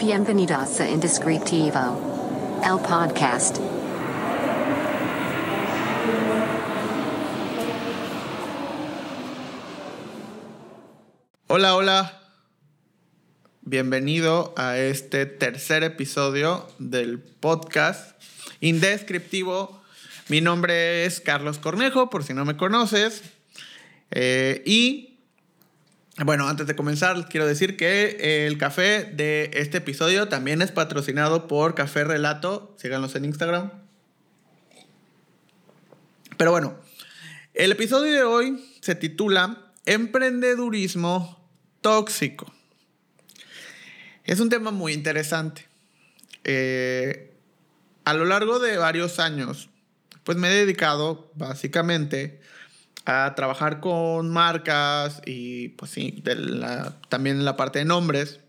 Bienvenidos a Indescriptivo, el podcast. Hola, hola. Bienvenido a este tercer episodio del podcast Indescriptivo. Mi nombre es Carlos Cornejo, por si no me conoces. Eh, y bueno, antes de comenzar, quiero decir que el café de este episodio también es patrocinado por Café Relato. Síganos en Instagram. Pero bueno, el episodio de hoy se titula Emprendedurismo tóxico. Es un tema muy interesante. Eh, a lo largo de varios años, pues me he dedicado básicamente a trabajar con marcas y pues sí, también en la parte de nombres,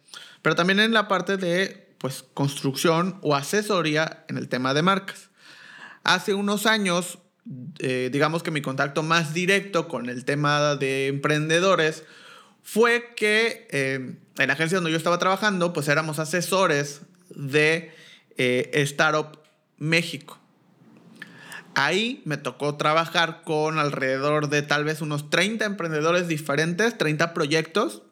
pero también en la parte de pues construcción o asesoría en el tema de marcas. Hace unos años, eh, digamos que mi contacto más directo con el tema de emprendedores fue que eh, en la agencia donde yo estaba trabajando, pues éramos asesores de eh, Startup México. Ahí me tocó trabajar con alrededor de tal vez unos 30 emprendedores diferentes, 30 proyectos,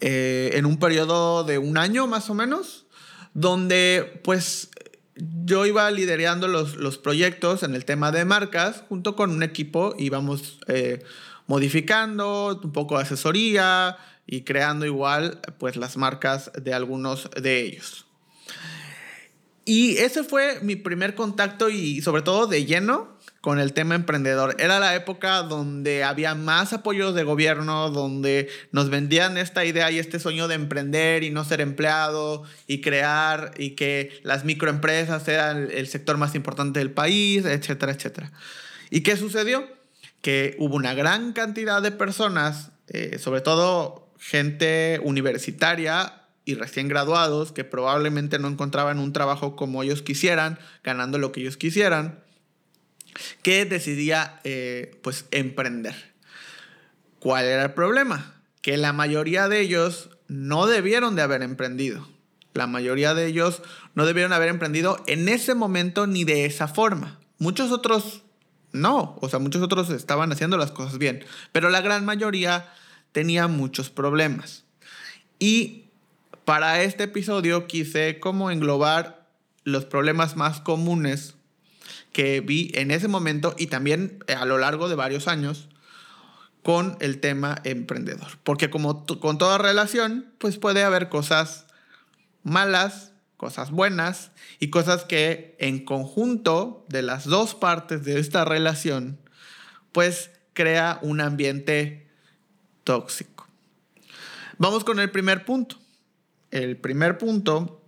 eh, en un periodo de un año más o menos, donde pues yo iba liderando los, proyectos en el tema de marcas junto con un equipo, íbamos eh, modificando un poco de asesoría y creando igual pues las marcas de algunos de ellos. Y ese fue mi primer contacto y sobre todo de lleno con el tema emprendedor. Era la época donde había más apoyos de gobierno, donde nos vendían esta idea y este sueño de emprender y no ser empleado y crear y que las microempresas eran el sector más importante del país, etcétera, etcétera. ¿Y qué sucedió? Que hubo una gran cantidad de personas, eh, sobre todo gente universitaria, y recién graduados que probablemente no encontraban un trabajo como ellos quisieran, ganando lo que ellos quisieran, que decidía eh, pues emprender. ¿Cuál era el problema? Que la mayoría de ellos no debieron de haber emprendido. La mayoría de ellos no debieron haber emprendido en ese momento ni de esa forma. Muchos otros no, o sea, muchos otros estaban haciendo las cosas bien, pero la gran mayoría tenía muchos problemas. Y para este episodio quise como englobar los problemas más comunes que vi en ese momento y también a lo largo de varios años con el tema emprendedor. Porque como con toda relación, pues puede haber cosas malas, cosas buenas y cosas que en conjunto de las dos partes de esta relación, pues crea un ambiente tóxico. Vamos con el primer punto el primer punto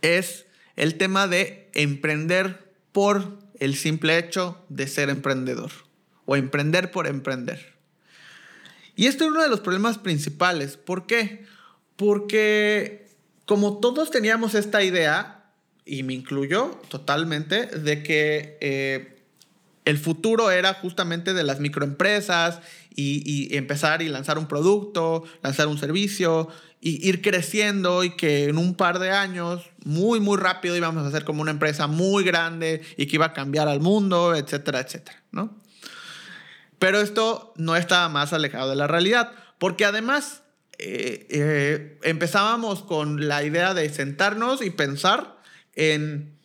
es el tema de emprender por el simple hecho de ser emprendedor o emprender por emprender. Y esto es uno de los problemas principales. ¿Por qué? Porque como todos teníamos esta idea, y me incluyo totalmente, de que eh, el futuro era justamente de las microempresas y, empezar y lanzar un producto, lanzar un servicio, y ir creciendo y que en un par de años, muy, muy rápido, íbamos a ser como una empresa muy grande y que iba a cambiar al mundo, etcétera, etcétera, ¿no? Pero esto no estaba más alejado de la realidad, porque además eh, eh, empezábamos con la idea de sentarnos y pensar en,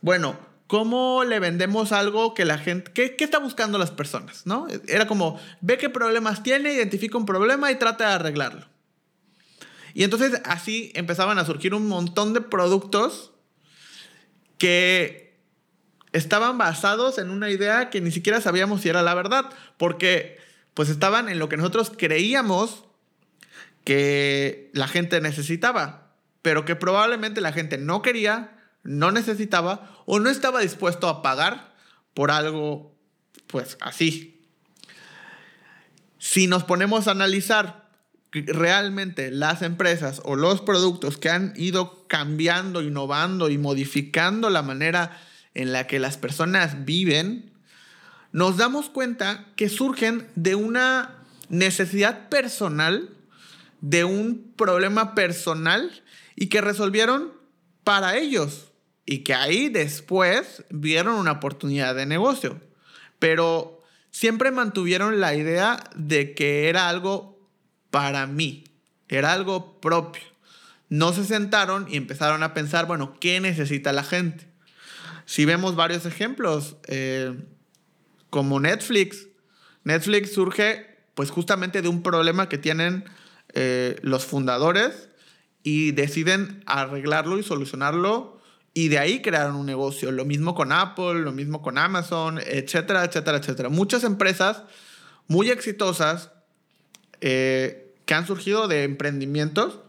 bueno, ¿cómo le vendemos algo que la gente, qué, qué está buscando las personas, ¿no? Era como, ve qué problemas tiene, identifica un problema y trata de arreglarlo. Y entonces así empezaban a surgir un montón de productos que estaban basados en una idea que ni siquiera sabíamos si era la verdad, porque pues estaban en lo que nosotros creíamos que la gente necesitaba, pero que probablemente la gente no quería, no necesitaba o no estaba dispuesto a pagar por algo pues así. Si nos ponemos a analizar realmente las empresas o los productos que han ido cambiando, innovando y modificando la manera en la que las personas viven, nos damos cuenta que surgen de una necesidad personal, de un problema personal y que resolvieron para ellos y que ahí después vieron una oportunidad de negocio. Pero siempre mantuvieron la idea de que era algo para mí, era algo propio. No se sentaron y empezaron a pensar, bueno, ¿qué necesita la gente? Si vemos varios ejemplos, eh, como Netflix, Netflix surge pues justamente de un problema que tienen eh, los fundadores y deciden arreglarlo y solucionarlo y de ahí crearon un negocio. Lo mismo con Apple, lo mismo con Amazon, etcétera, etcétera, etcétera. Muchas empresas muy exitosas eh, que han surgido de emprendimientos,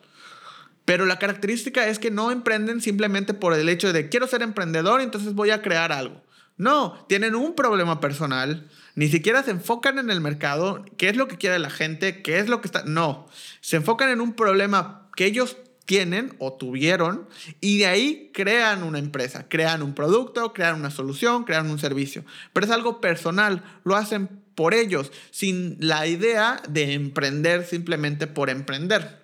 pero la característica es que no emprenden simplemente por el hecho de quiero ser emprendedor, entonces voy a crear algo. No, tienen un problema personal, ni siquiera se enfocan en el mercado, qué es lo que quiere la gente, qué es lo que está... No, se enfocan en un problema que ellos tienen o tuvieron y de ahí crean una empresa, crean un producto, crean una solución, crean un servicio. Pero es algo personal, lo hacen por ellos, sin la idea de emprender simplemente por emprender.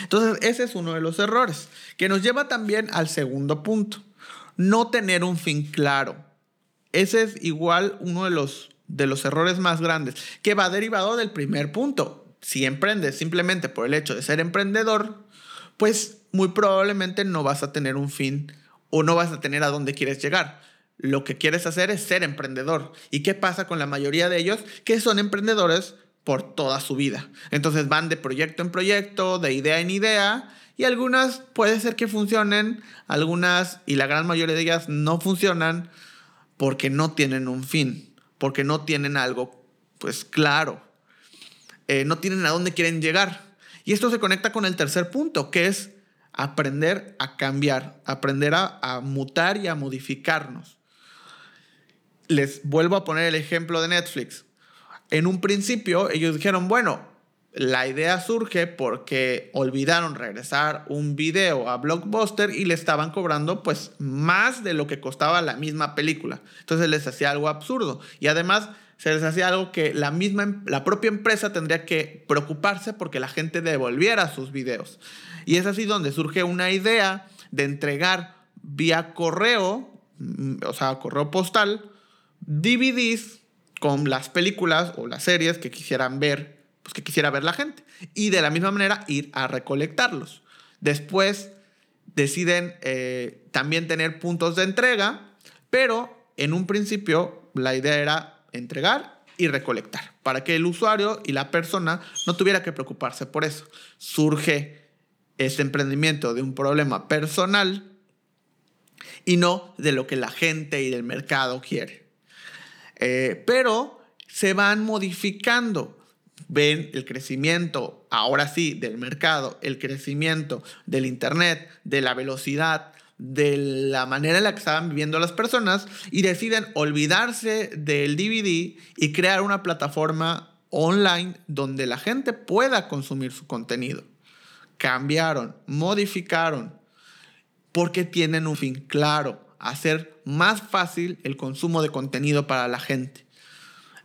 Entonces, ese es uno de los errores, que nos lleva también al segundo punto, no tener un fin claro. Ese es igual uno de los, de los errores más grandes, que va derivado del primer punto. Si emprendes simplemente por el hecho de ser emprendedor, pues muy probablemente no vas a tener un fin o no vas a tener a dónde quieres llegar. Lo que quieres hacer es ser emprendedor. ¿Y qué pasa con la mayoría de ellos? Que son emprendedores por toda su vida. Entonces van de proyecto en proyecto, de idea en idea, y algunas puede ser que funcionen, algunas y la gran mayoría de ellas no funcionan porque no tienen un fin, porque no tienen algo pues claro, eh, no tienen a dónde quieren llegar. Y esto se conecta con el tercer punto, que es aprender a cambiar, aprender a, mutar y a modificarnos. Les vuelvo a poner el ejemplo de Netflix. En un principio ellos dijeron, bueno, la idea surge porque olvidaron regresar un video a Blockbuster y le estaban cobrando pues más de lo que costaba la misma película. Entonces les hacía algo absurdo. Y además se les hacía algo que la misma, em, la propia empresa tendría que preocuparse porque la gente devolviera sus videos. Y es así donde surge una idea de entregar vía correo, mm, o sea, correo postal, DVDs con las películas o las series que quisieran ver, pues que quisiera ver la gente. Y de la misma manera ir a recolectarlos. Después deciden eh, también tener puntos de entrega, pero en un principio la idea era entregar y recolectar, para que el usuario y la persona no tuviera que preocuparse por eso. Surge este emprendimiento de un problema personal y no de lo que la gente y del mercado quiere. Eh, pero se van modificando. Ven el crecimiento, ahora sí, del mercado, el crecimiento del Internet, de la velocidad, de la manera en la que estaban viviendo las personas y deciden olvidarse del DVD y crear una plataforma online donde la gente pueda consumir su contenido. Cambiaron, modificaron, porque tienen un fin claro, hacer más fácil el consumo de contenido para la gente.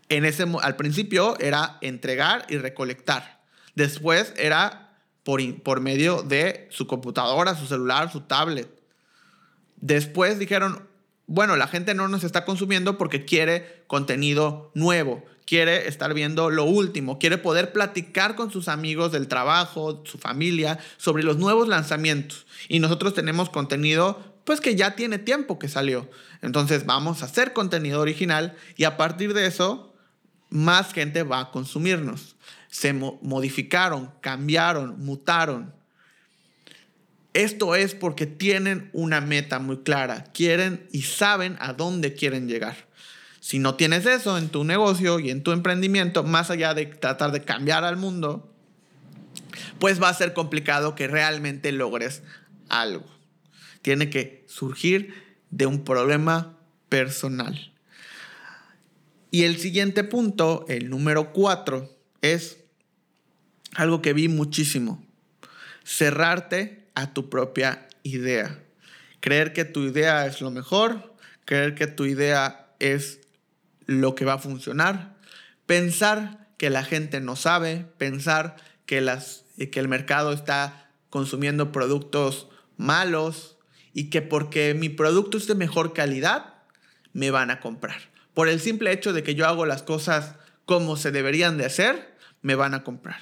En ese, al principio era entregar y recolectar. Después era por, por medio de su computadora, su celular, su tablet. Después dijeron, bueno, la gente no nos está consumiendo porque quiere contenido nuevo, quiere estar viendo lo último, quiere poder platicar con sus amigos del trabajo, su familia, sobre los nuevos lanzamientos. Y nosotros tenemos contenido, pues que ya tiene tiempo que salió. Entonces vamos a hacer contenido original y a partir de eso, más gente va a consumirnos. Se modificaron, cambiaron, mutaron. Esto es porque tienen una meta muy clara, quieren y saben a dónde quieren llegar. Si no tienes eso en tu negocio y en tu emprendimiento, más allá de tratar de cambiar al mundo, pues va a ser complicado que realmente logres algo. Tiene que surgir de un problema personal. Y el siguiente punto, el número cuatro, es algo que vi muchísimo. Cerrarte a tu propia idea. Creer que tu idea es lo mejor, creer que tu idea es lo que va a funcionar, pensar que la gente no sabe, pensar que, el mercado está consumiendo productos malos y que porque mi producto es de mejor calidad, me van a comprar. Por el simple hecho de que yo hago las cosas como se deberían de hacer, me van a comprar.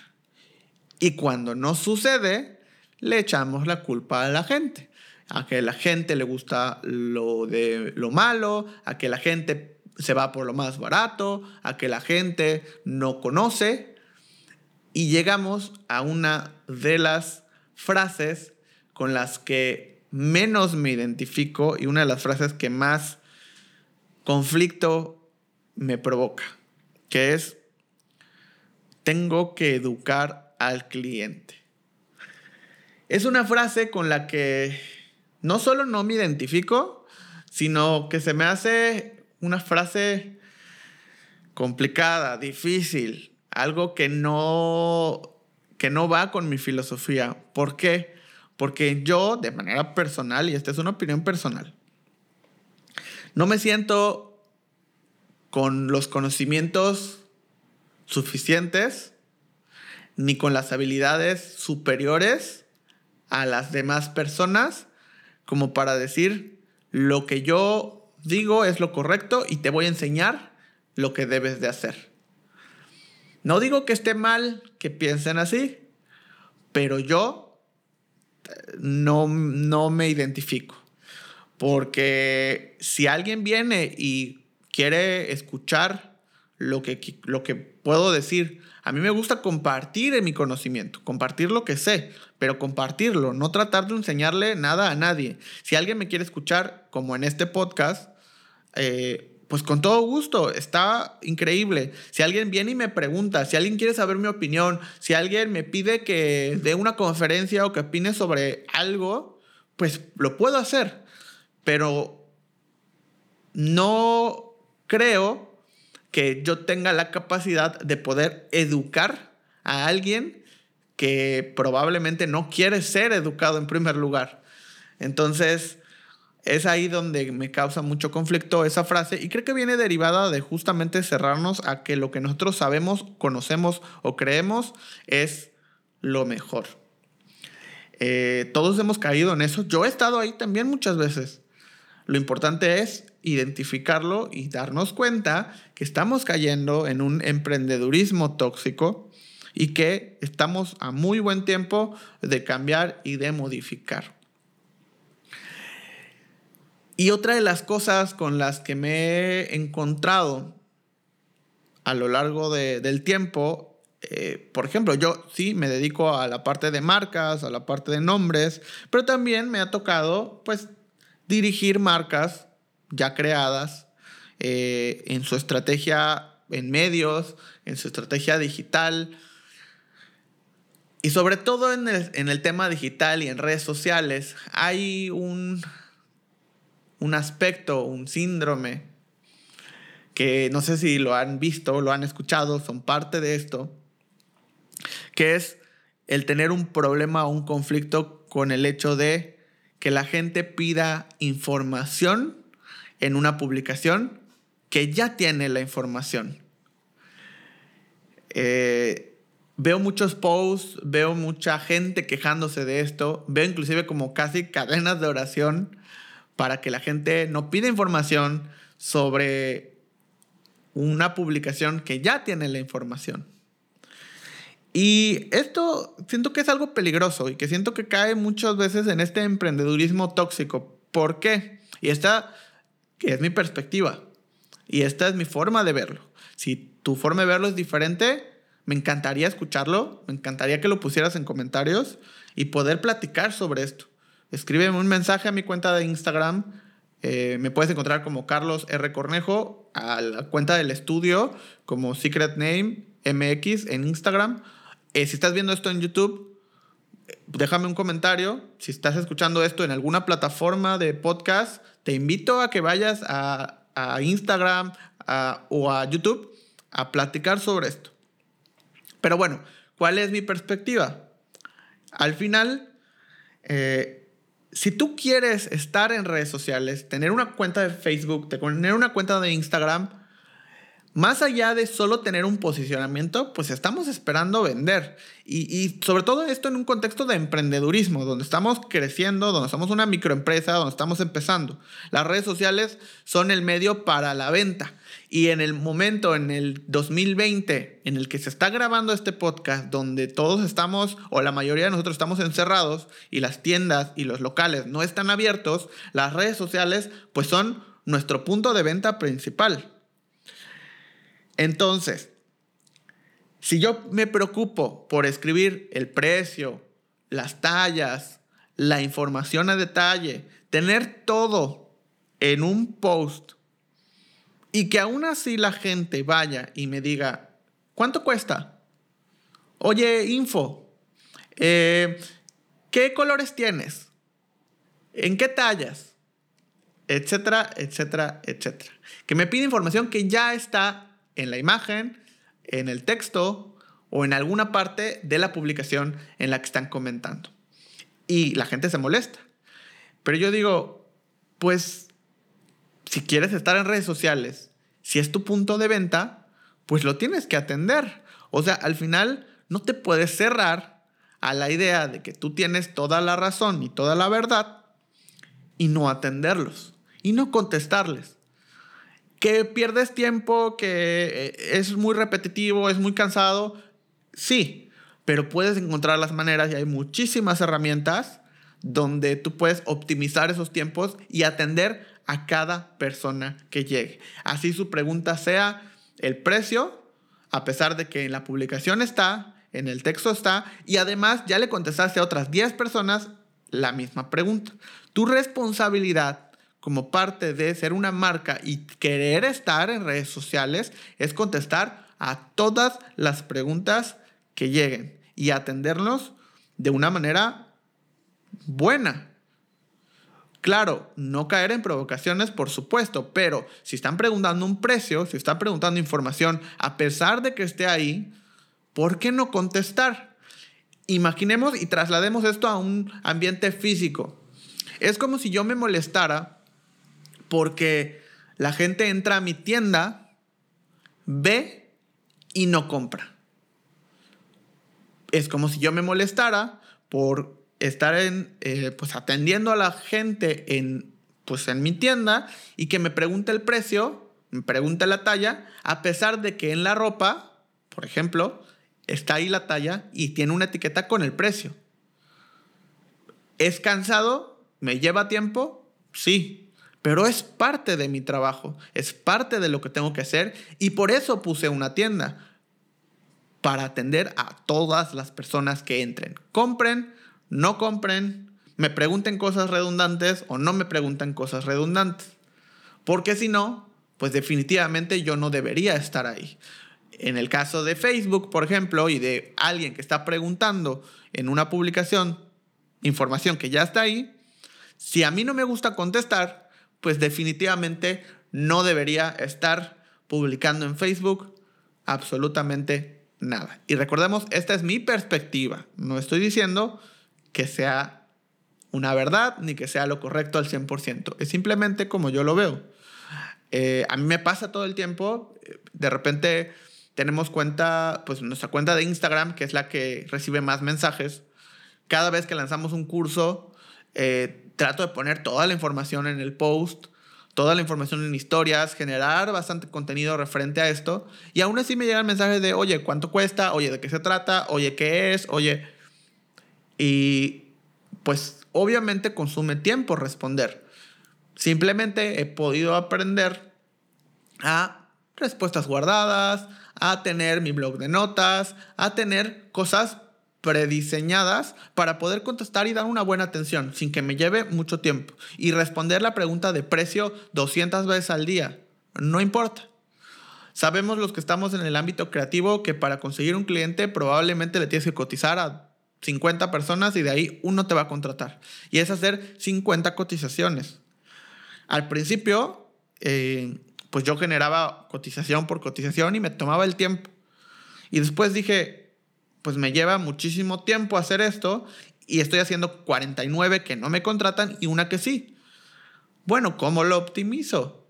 Y cuando no sucede, le echamos la culpa a la gente. A que la gente le gusta lo de lo malo, a que la gente se va por lo más barato, a que la gente no conoce. Y llegamos a una de las frases con las que menos me identifico y una de las frases que más conflicto me provoca, que es, tengo que educar al cliente. Es una frase con la que no solo no me identifico, sino que se me hace una frase complicada, difícil, algo que no que no va con mi filosofía. ¿Por qué? Porque yo, de manera personal, y esta es una opinión personal, no me siento con los conocimientos suficientes ni con las habilidades superiores a las demás personas como para decir lo que yo digo es lo correcto y te voy a enseñar lo que debes de hacer. No digo que esté mal que piensen así, pero yo no, no me identifico. Porque si alguien viene y quiere escuchar lo que, lo que puedo decir, a mí me gusta compartir mi conocimiento, compartir lo que sé, pero compartirlo, no tratar de enseñarle nada a nadie. Si alguien me quiere escuchar, como en este podcast, eh, pues con todo gusto, está increíble. Si alguien viene y me pregunta, si alguien quiere saber mi opinión, si alguien me pide que dé una conferencia o que opine sobre algo, pues lo puedo hacer. Pero no creo que yo tenga la capacidad de poder educar a alguien que probablemente no quiere ser educado en primer lugar. Entonces, es ahí donde me causa mucho conflicto esa frase y creo que viene derivada de justamente cerrarnos a que lo que nosotros sabemos, conocemos o creemos es lo mejor. Eh, todos hemos caído en eso. Yo he estado ahí también muchas veces. Lo importante es identificarlo y darnos cuenta que estamos cayendo en un emprendedurismo tóxico y que estamos a muy buen tiempo de cambiar y de modificar. Y otra de las cosas con las que me he encontrado a lo largo del tiempo, eh, por ejemplo, yo sí me dedico a la parte de marcas, a la parte de nombres, pero también me ha tocado pues dirigir marcas ya creadas eh, en su estrategia en medios, en su estrategia digital. Y sobre todo en en el tema digital y en redes sociales, hay un un aspecto, un síndrome, que no sé si lo han visto, lo han escuchado, son parte de esto, que es el tener un problema o un conflicto con el hecho de que la gente pida información en una publicación que ya tiene la información. Eh, veo muchos posts, veo mucha gente quejándose de esto, veo inclusive como casi cadenas de oración para que la gente no pida información sobre una publicación que ya tiene la información. Y esto siento que es algo peligroso y que siento que cae muchas veces en este emprendedurismo tóxico. ¿Por qué? Y esta que es mi perspectiva y esta es mi forma de verlo. Si tu forma de verlo es diferente, me encantaría escucharlo, me encantaría que lo pusieras en comentarios y poder platicar sobre esto escríbeme un mensaje a mi cuenta de Instagram. Eh, me puedes encontrar como Carlos R. Cornejo, a la cuenta del estudio como Secret Name MX en Instagram. Eh, si estás viendo esto en YouTube, déjame un comentario. Si estás escuchando esto en alguna plataforma de podcast, te invito a que vayas a, Instagram o a YouTube a platicar sobre esto. Pero bueno, ¿cuál es mi perspectiva? Al final, eh, si tú quieres estar en redes sociales, tener una cuenta de Facebook, tener una cuenta de Instagram, más allá de solo tener un posicionamiento, pues estamos esperando vender. Y, sobre todo esto en un contexto de emprendedurismo, donde estamos creciendo, donde somos una microempresa, donde estamos empezando. Las redes sociales son el medio para la venta. Y en el momento, en el 2020, en el que se está grabando este podcast, donde todos estamos, o la mayoría de nosotros estamos encerrados, y las tiendas y los locales no están abiertos, las redes sociales pues son nuestro punto de venta principal. Entonces, si yo me preocupo por escribir el precio, las tallas, la información a detalle, tener todo en un post y que aún así la gente vaya y me diga, ¿cuánto cuesta? Oye, info, eh, ¿qué colores tienes? ¿En qué tallas? Etcétera, etcétera, etcétera. Que me pide información que ya está en la imagen, en el texto o en alguna parte de la publicación en la que están comentando. Y la gente se molesta. Pero yo digo, pues si quieres estar en redes sociales, si es tu punto de venta, pues lo tienes que atender. O sea, al final no te puedes cerrar a la idea de que tú tienes toda la razón y toda la verdad y no atenderlos y no contestarles que pierdes tiempo, que eh, es muy repetitivo, es muy cansado, sí, pero puedes encontrar las maneras y hay muchísimas herramientas donde tú puedes optimizar esos tiempos y atender a cada persona que llegue. Así su pregunta sea el precio, a pesar de que en la publicación está, en el texto está, y además ya le contestaste a otras 10 personas la misma pregunta. Tu responsabilidad como parte de ser una marca y querer estar en redes sociales es contestar a todas las preguntas que lleguen y atenderlos de una manera buena. Claro, no caer en provocaciones, por supuesto, pero si están preguntando un precio, si están preguntando información, a pesar de que esté ahí, ¿por qué no contestar? Imaginemos y traslademos esto a un ambiente físico. Es como si yo me molestara porque la gente entra a mi tienda, ve y no compra. Es como si yo me molestara por estar en, eh, pues atendiendo a la gente en, pues en mi tienda y que me pregunte el precio, me pregunte la talla, a pesar de que en la ropa, por ejemplo, está ahí la talla y tiene una etiqueta con el precio. ¿Es cansado? ¿Me lleva tiempo? Sí, pero es parte de mi trabajo, es parte de lo que tengo que hacer y por eso puse una tienda para atender a todas las personas que entren. Compren, no compren, me pregunten cosas redundantes o no me pregunten cosas redundantes. Porque si no, pues definitivamente yo no debería estar ahí. En el caso de Facebook, por ejemplo, y de alguien que está preguntando en una publicación información que ya está ahí, si a mí no me gusta contestar, pues definitivamente no debería estar publicando en Facebook absolutamente nada. Y recordemos, esta es mi perspectiva. No estoy diciendo que sea una verdad ni que sea lo correcto al 100%. Es simplemente como yo lo veo. Eh, a mí me pasa todo el tiempo. De repente tenemos cuenta, pues nuestra cuenta de Instagram, que es la que recibe más mensajes. Cada vez que lanzamos un curso, eh, trato de poner toda la información en el post, toda la información en historias, generar bastante contenido referente a esto. Y aún así me llegan mensajes de, oye, ¿cuánto cuesta? Oye, ¿de qué se trata? Oye, ¿qué es? Oye. Y pues obviamente consume tiempo responder. Simplemente he podido aprender a respuestas guardadas, a tener mi blog de notas, a tener cosas prediseñadas para poder contestar y dar una buena atención sin que me lleve mucho tiempo y responder la pregunta de precio 200 veces al día. No importa. Sabemos los que estamos en el ámbito creativo que para conseguir un cliente probablemente le tienes que cotizar a 50 personas y de ahí uno te va a contratar. Y es hacer 50 cotizaciones. Al principio, eh, pues yo generaba cotización por cotización y me tomaba el tiempo. Y después dije, pues me lleva muchísimo tiempo hacer esto y estoy haciendo 49 que no me contratan y una que sí. Bueno, ¿cómo lo optimizo?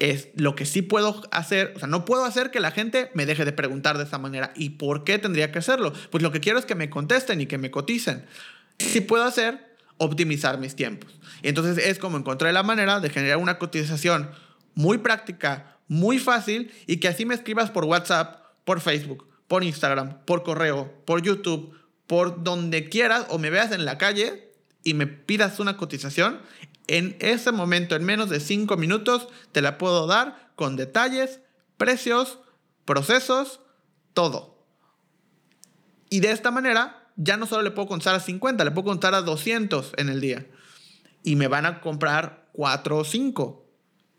es lo que sí puedo hacer, o sea, no puedo hacer que la gente me deje de preguntar de esa manera. ¿Y por qué tendría que hacerlo? Pues lo que quiero es que me contesten y que me coticen. Sí puedo hacer optimizar mis tiempos. Y entonces es como encontré la manera de generar una cotización muy práctica, muy fácil y que así me escribas por WhatsApp, por Facebook, por Instagram, por correo, por YouTube, por donde quieras o me veas en la calle y me pidas una cotización. En ese momento, en menos de cinco minutos, te la puedo dar con detalles, precios, procesos, todo. Y de esta manera ya no solo le puedo contar a 50, le puedo contar a 200 en el día. Y me van a comprar 4 o 5.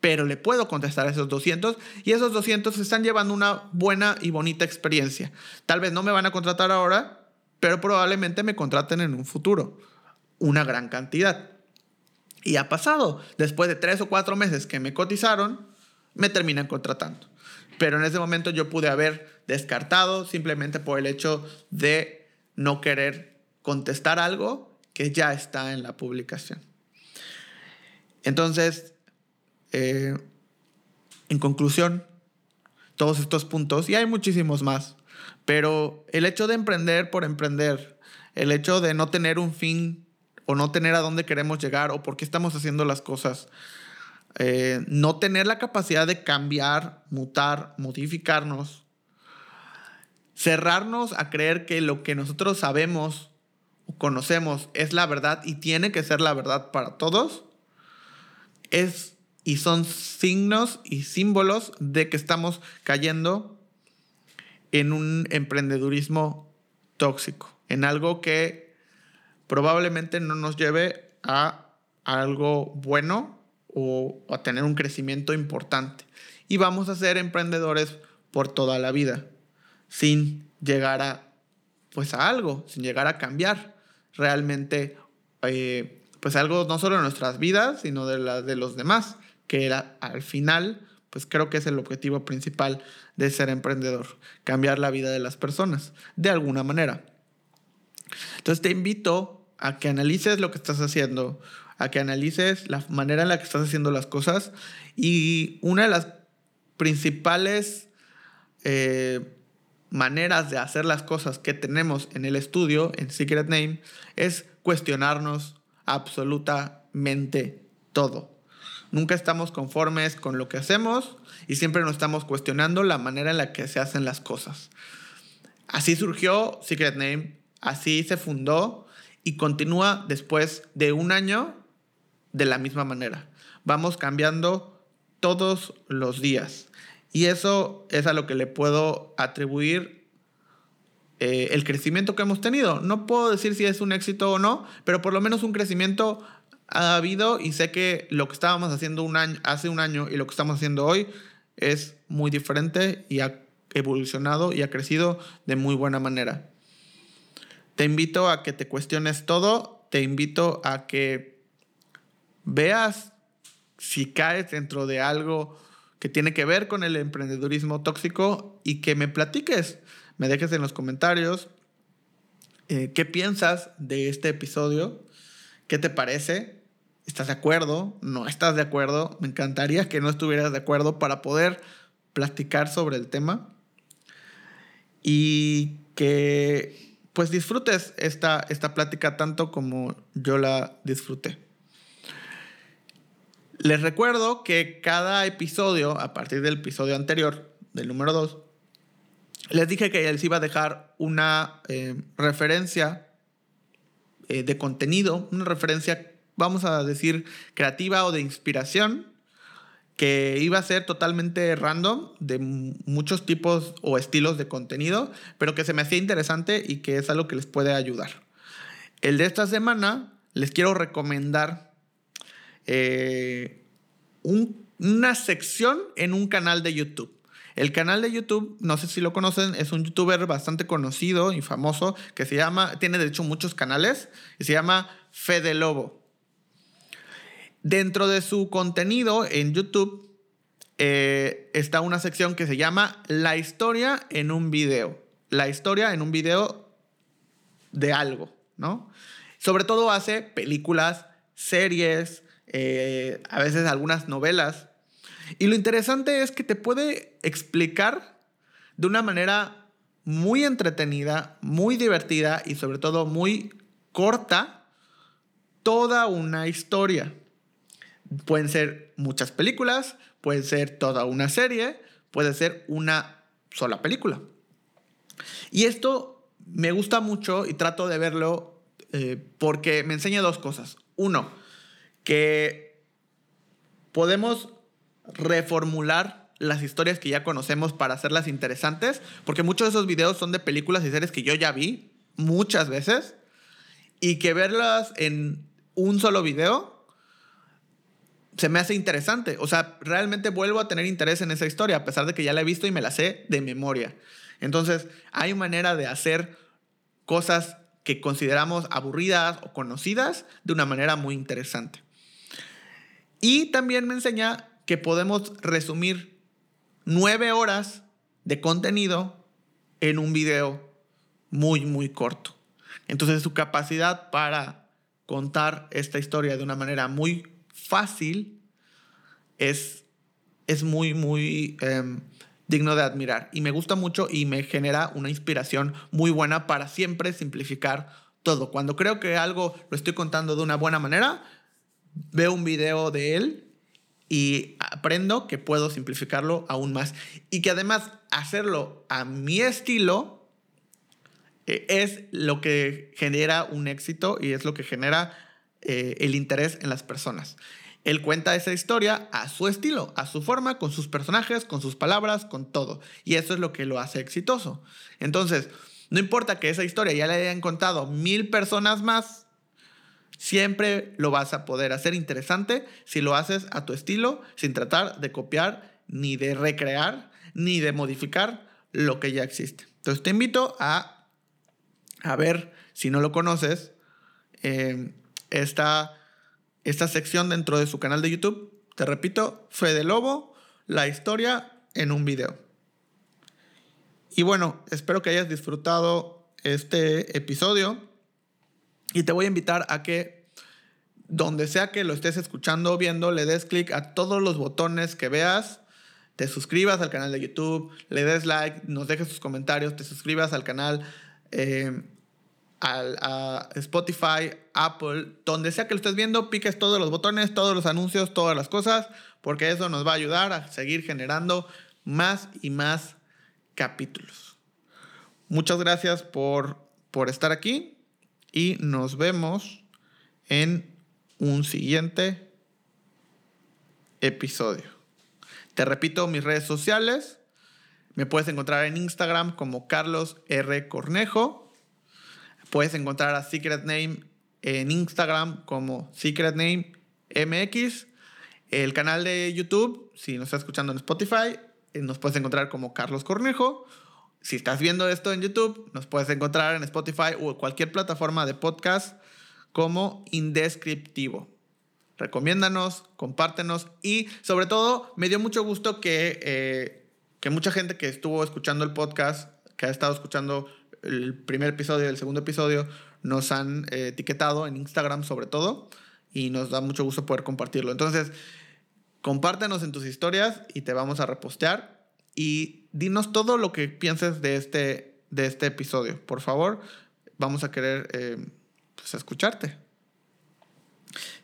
Pero le puedo contestar a esos 200 y esos 200 están llevando una buena y bonita experiencia. Tal vez no me van a contratar ahora, pero probablemente me contraten en un futuro. Una gran cantidad. Y ha pasado. Después de 3 o 4 meses que me cotizaron, me terminan contratando. Pero en ese momento yo pude haber descartado simplemente por el hecho de no querer contestar algo que ya está en la publicación. Entonces, eh, en conclusión, todos estos puntos, y hay muchísimos más, pero el hecho de emprender por emprender, el hecho de no tener un fin o no tener a dónde queremos llegar o por qué estamos haciendo las cosas, eh, no tener la capacidad de cambiar, mutar, modificarnos, cerrarnos a creer que lo que nosotros sabemos o conocemos es la verdad y tiene que ser la verdad para todos, es y son signos y símbolos de que estamos cayendo en un emprendedurismo tóxico, en algo que probablemente no nos lleve a, algo bueno o a tener un crecimiento importante. Y vamos a ser emprendedores por toda la vida sin llegar a, pues a algo, sin llegar a cambiar realmente, eh, pues algo no solo en nuestras vidas, sino de las de los demás, que era, al final, pues creo que es el objetivo principal de ser emprendedor, cambiar la vida de las personas, de alguna manera. Entonces te invito a que analices lo que estás haciendo, a que analices la manera en la que estás haciendo las cosas y una de las principales eh, maneras de hacer las cosas que tenemos en el estudio, en Secret Name, es cuestionarnos absolutamente todo. Nunca estamos conformes con lo que hacemos y siempre nos estamos cuestionando la manera en la que se hacen las cosas. Así surgió Secret Name, así se fundó y continúa después de un año de la misma manera. Vamos cambiando todos los días. Y eso es a lo que le puedo atribuir eh, el crecimiento que hemos tenido. No puedo decir si es un éxito o no, pero por lo menos un crecimiento ha habido y sé que lo que estábamos haciendo un año, hace un año y lo que estamos haciendo hoy es muy diferente y ha evolucionado y ha crecido de muy buena manera. Te invito a que te cuestiones todo, te invito a que veas si caes dentro de algo que tiene que ver con el emprendedurismo tóxico y que me platiques, me dejes en los comentarios eh, qué piensas de este episodio, qué te parece, ¿estás de acuerdo? ¿No estás de acuerdo? Me encantaría que no estuvieras de acuerdo para poder platicar sobre el tema y que pues disfrutes esta, esta plática tanto como yo la disfruté. Les recuerdo que cada episodio, a partir del episodio anterior, del número 2, les dije que les iba a dejar una eh, referencia eh, de contenido, una referencia, vamos a decir, creativa o de inspiración, que iba a ser totalmente random, de muchos tipos o estilos de contenido, pero que se me hacía interesante y que es algo que les puede ayudar. El de esta semana les quiero recomendar eh, una sección en un canal de YouTube. El canal de YouTube, no sé si lo conocen, es un youtuber bastante conocido y famoso que se llama, tiene de hecho muchos canales, y se llama Fede Lobo. Dentro de su contenido en YouTube eh, está una sección que se llama La historia en un video. La historia en un video de algo, ¿no? Sobre todo hace películas, series, eh, a veces algunas novelas. Y lo interesante es que te puede explicar de una manera muy entretenida, muy divertida y sobre todo muy corta toda una historia. Pueden ser muchas películas, puede ser toda una serie, puede ser una sola película. Y esto me gusta mucho y trato de verlo eh, porque me enseña dos cosas. Uno, que podemos reformular las historias que ya conocemos para hacerlas interesantes, porque muchos de esos videos son de películas y series que yo ya vi muchas veces y que verlas en un solo video se me hace interesante. O sea, realmente vuelvo a tener interés en esa historia, a pesar de que ya la he visto y me la sé de memoria. Entonces, hay manera de hacer cosas que consideramos aburridas o conocidas de una manera muy interesante. Y también me enseña que podemos resumir nueve horas de contenido en un video muy, muy corto. Entonces su capacidad para contar esta historia de una manera muy fácil es, es muy, muy em, digno de admirar. Y me gusta mucho y me genera una inspiración muy buena para siempre simplificar todo. Cuando creo que algo lo estoy contando de una buena manera, veo un video de él y aprendo que puedo simplificarlo aún más. Y que además hacerlo a mi estilo eh, es lo que genera un éxito y es lo que genera eh, el interés en las personas. Él cuenta esa historia a su estilo, a su forma, con sus personajes, con sus palabras, con todo. Y eso es lo que lo hace exitoso. Entonces, no importa que esa historia ya le hayan contado mil personas más, siempre lo vas a poder hacer interesante si lo haces a tu estilo, sin tratar de copiar, ni de recrear, ni de modificar lo que ya existe. Entonces, te invito a a ver, si no lo conoces, eh, esta, esta sección dentro de su canal de YouTube. Te repito, Fede Lobo, la historia en un video. Y bueno, espero que hayas disfrutado este episodio y te voy a invitar a que donde sea que lo estés escuchando o viendo, le des clic a todos los botones que veas, te suscribas al canal de YouTube, le des like, nos dejes tus comentarios, te suscribas al canal eh, a Spotify, Apple, donde sea que lo estés viendo, piques todos los botones, todos los anuncios, todas las cosas, porque eso nos va a ayudar a seguir generando más y más capítulos. Muchas gracias por, por estar aquí y nos vemos en un siguiente episodio. Te repito mis redes sociales. Me puedes encontrar en Instagram como Carlos R. Cornejo. Puedes encontrar a Secret Name en Instagram como Secret Name MX. El canal de YouTube, si nos estás escuchando en Spotify, eh, nos puedes encontrar como Carlos Cornejo. Si estás viendo esto en YouTube, nos puedes encontrar en Spotify o cualquier plataforma de podcast como Indescriptivo. Recomiéndanos, compártenos y sobre todo me dio mucho gusto que eh, que mucha gente que estuvo escuchando el podcast, que ha estado escuchando el primer episodio y el segundo episodio, nos han eh, etiquetado en Instagram sobre todo y nos da mucho gusto poder compartirlo. Entonces, compártenos en tus historias y te vamos a repostear y dinos todo lo que pienses de este, de este episodio. Por favor, vamos a querer eh, pues, escucharte.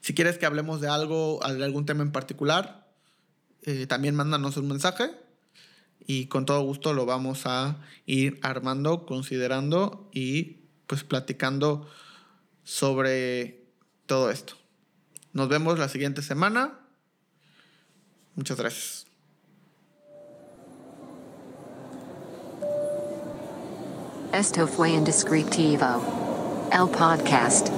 Si quieres que hablemos de algo, de algún tema en particular, eh, también mándanos un mensaje y con todo gusto lo vamos a ir armando, considerando y pues platicando sobre todo esto. Nos vemos la siguiente semana. Muchas gracias. Esto fue Indescriptivo. El podcast.